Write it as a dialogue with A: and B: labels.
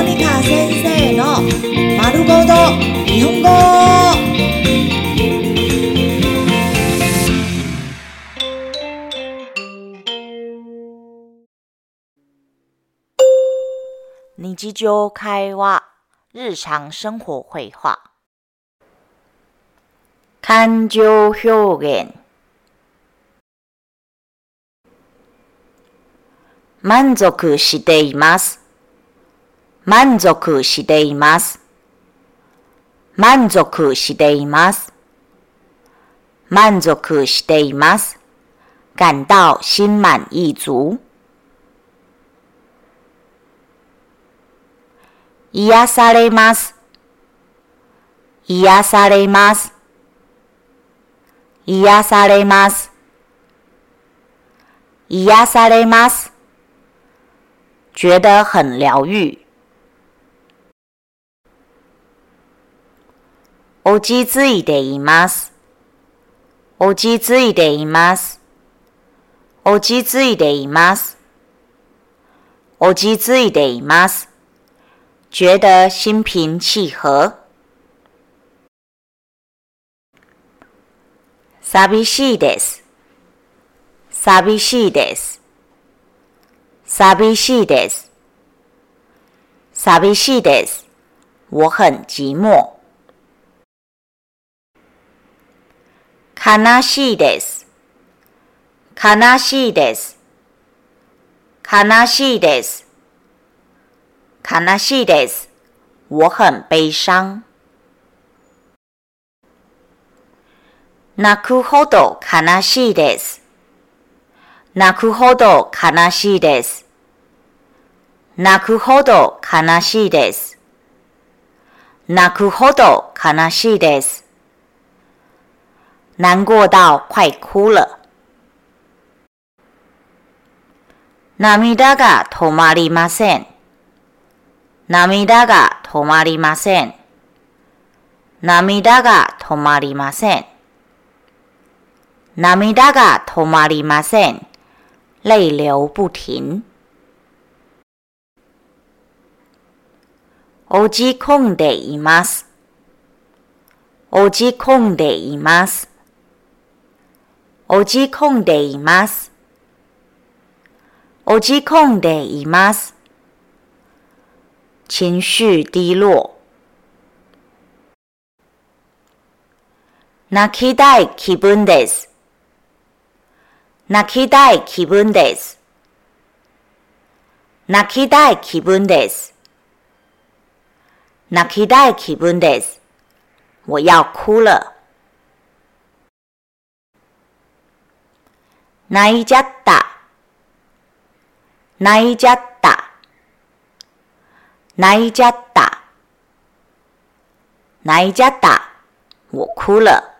A: モニカ先生の丸ごと日本語。
B: 日常会話日常生活。会話感情表現。満足しています。満足しています満足しています満足しています感到心满意足癒されます。癒されます。癒されます。癒されます。觉得很疗愈。落ち着いています。落ち着いています。落ち着いています。落ち着いています。觉得心平气和。寂しいです。寂しいです。寂しいです。寂しいです。我很寂寞。悲しいです。悲しいです。悲しいです。悲しいです。我很悲傷。泣くほど悲しいです。泣くほど悲しいです。泣くほど悲しいです。泣くほど悲しいです。難過到快哭了。涙が止まりません。涙が止まりません。涙が止まりません。涙が止まりません。淚流不停。落ち込んでいます。落ち込んでいます。落ち込んでいます。落ち込んでいます。情绪低落。泣きたい気分です。泣きたい気分です。泣きたい気分です。泣きたい気分です。我要哭了。泣いちゃった。泣いちゃった。泣いちゃった。泣いちゃった。我哭了。